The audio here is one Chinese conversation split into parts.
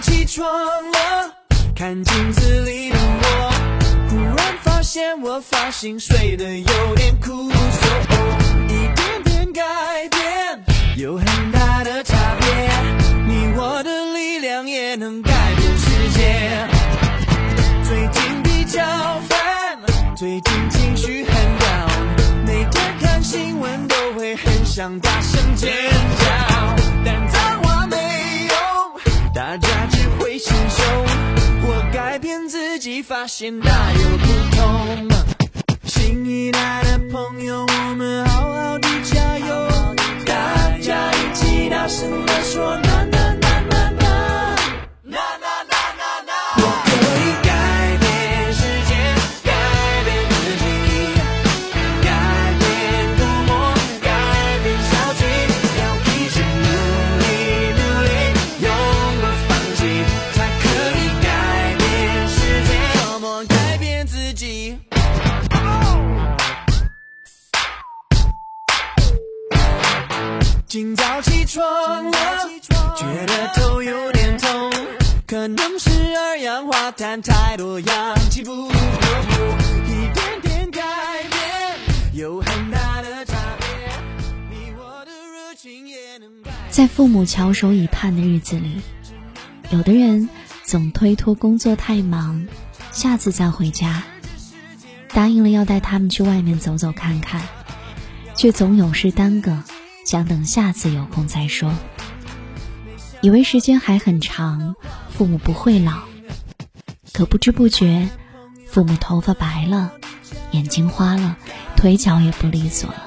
起床了，看镜子里的我，忽然发现我发型睡得有点酷，说一点点改变有很大的差别，你我的力量也能改变世界。最近比较烦，最近情绪很 down，每天看新闻都会很想大声尖叫发现大有不同。新一代的朋友，今早起床了，觉得头有点痛，可能是二氧化碳太多，氧气不够。一点点改变有很大的差别，你我的热情也能改变。在父母翘首以盼的日子里，有的人总推脱工作太忙，下次再回家；答应了要带他们去外面走走看看，却总有事耽搁，想等下次有空再说。以为时间还很长，父母不会老，可不知不觉，父母头发白了，眼睛花了，腿脚也不利索了，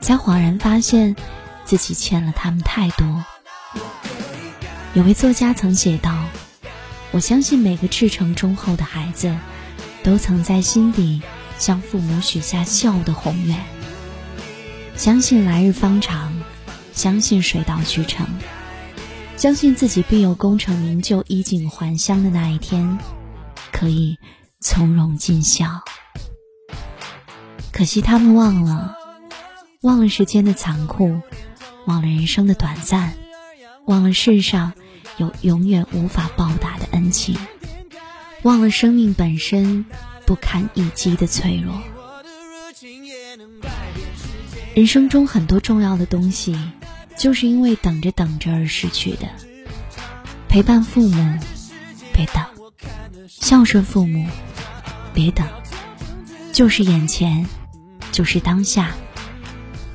才恍然发现。自己欠了他们太多。有位作家曾写道：“我相信每个赤诚忠厚的孩子，都曾在心底向父母许下孝的宏愿。相信来日方长，相信水到渠成，相信自己必有功成名就、衣锦还乡的那一天，可以从容尽孝。可惜他们忘了，忘了时间的残酷。”忘了人生的短暂，忘了世上有永远无法报答的恩情，忘了生命本身不堪一击的脆弱。人生中很多重要的东西，就是因为等着等着而失去的。陪伴父母，别等；孝顺父母，别等。就是眼前，就是当下。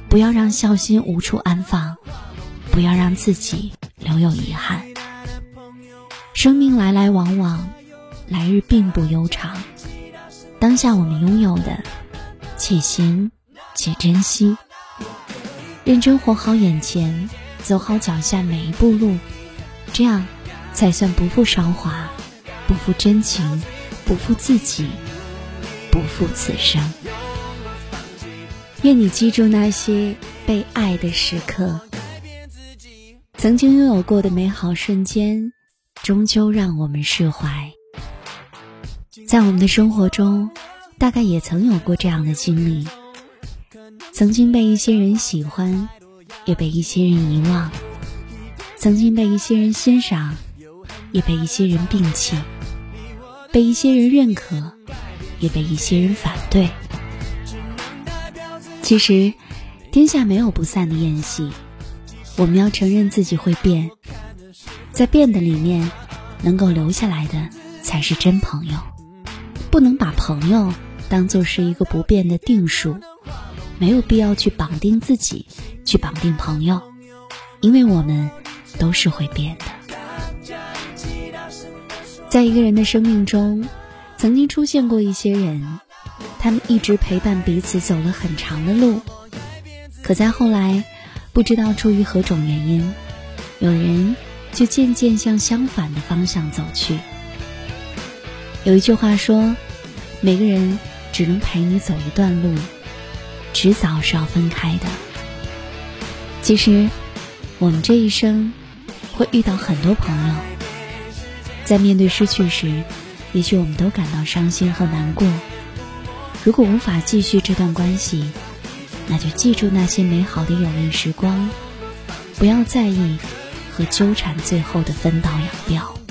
不要让孝心无处安放，不要让自己留有遗憾。生命来来往往，来日并不悠长。当下我们拥有的，且行且珍惜，认真活好眼前，走好脚下每一步路，这样才算不负韶华，不负真情，不负自己，不负此生。愿你记住那些被爱的时刻，曾经拥有过的美好瞬间，终究让我们释怀。在我们的生活中，大概也曾有过这样的经历：曾经被一些人喜欢，也被一些人遗忘；曾经被一些人欣赏，也被一些人摒弃；被一些人认可，也被一些人反对。其实，天下没有不散的宴席。我们要承认自己会变，在变的里面，能够留下来的才是真朋友。不能把朋友当做是一个不变的定数，没有必要去绑定自己，去绑定朋友，因为我们都是会变的。在一个人的生命中，曾经出现过一些人。他们一直陪伴彼此走了很长的路，可在后来，不知道出于何种原因，有人就渐渐向相反的方向走去。有一句话说：“每个人只能陪你走一段路，迟早是要分开的。”其实，我们这一生会遇到很多朋友，在面对失去时，也许我们都感到伤心和难过。如果无法继续这段关系，那就记住那些美好的友谊时光，不要在意和纠缠最后的分道扬镳。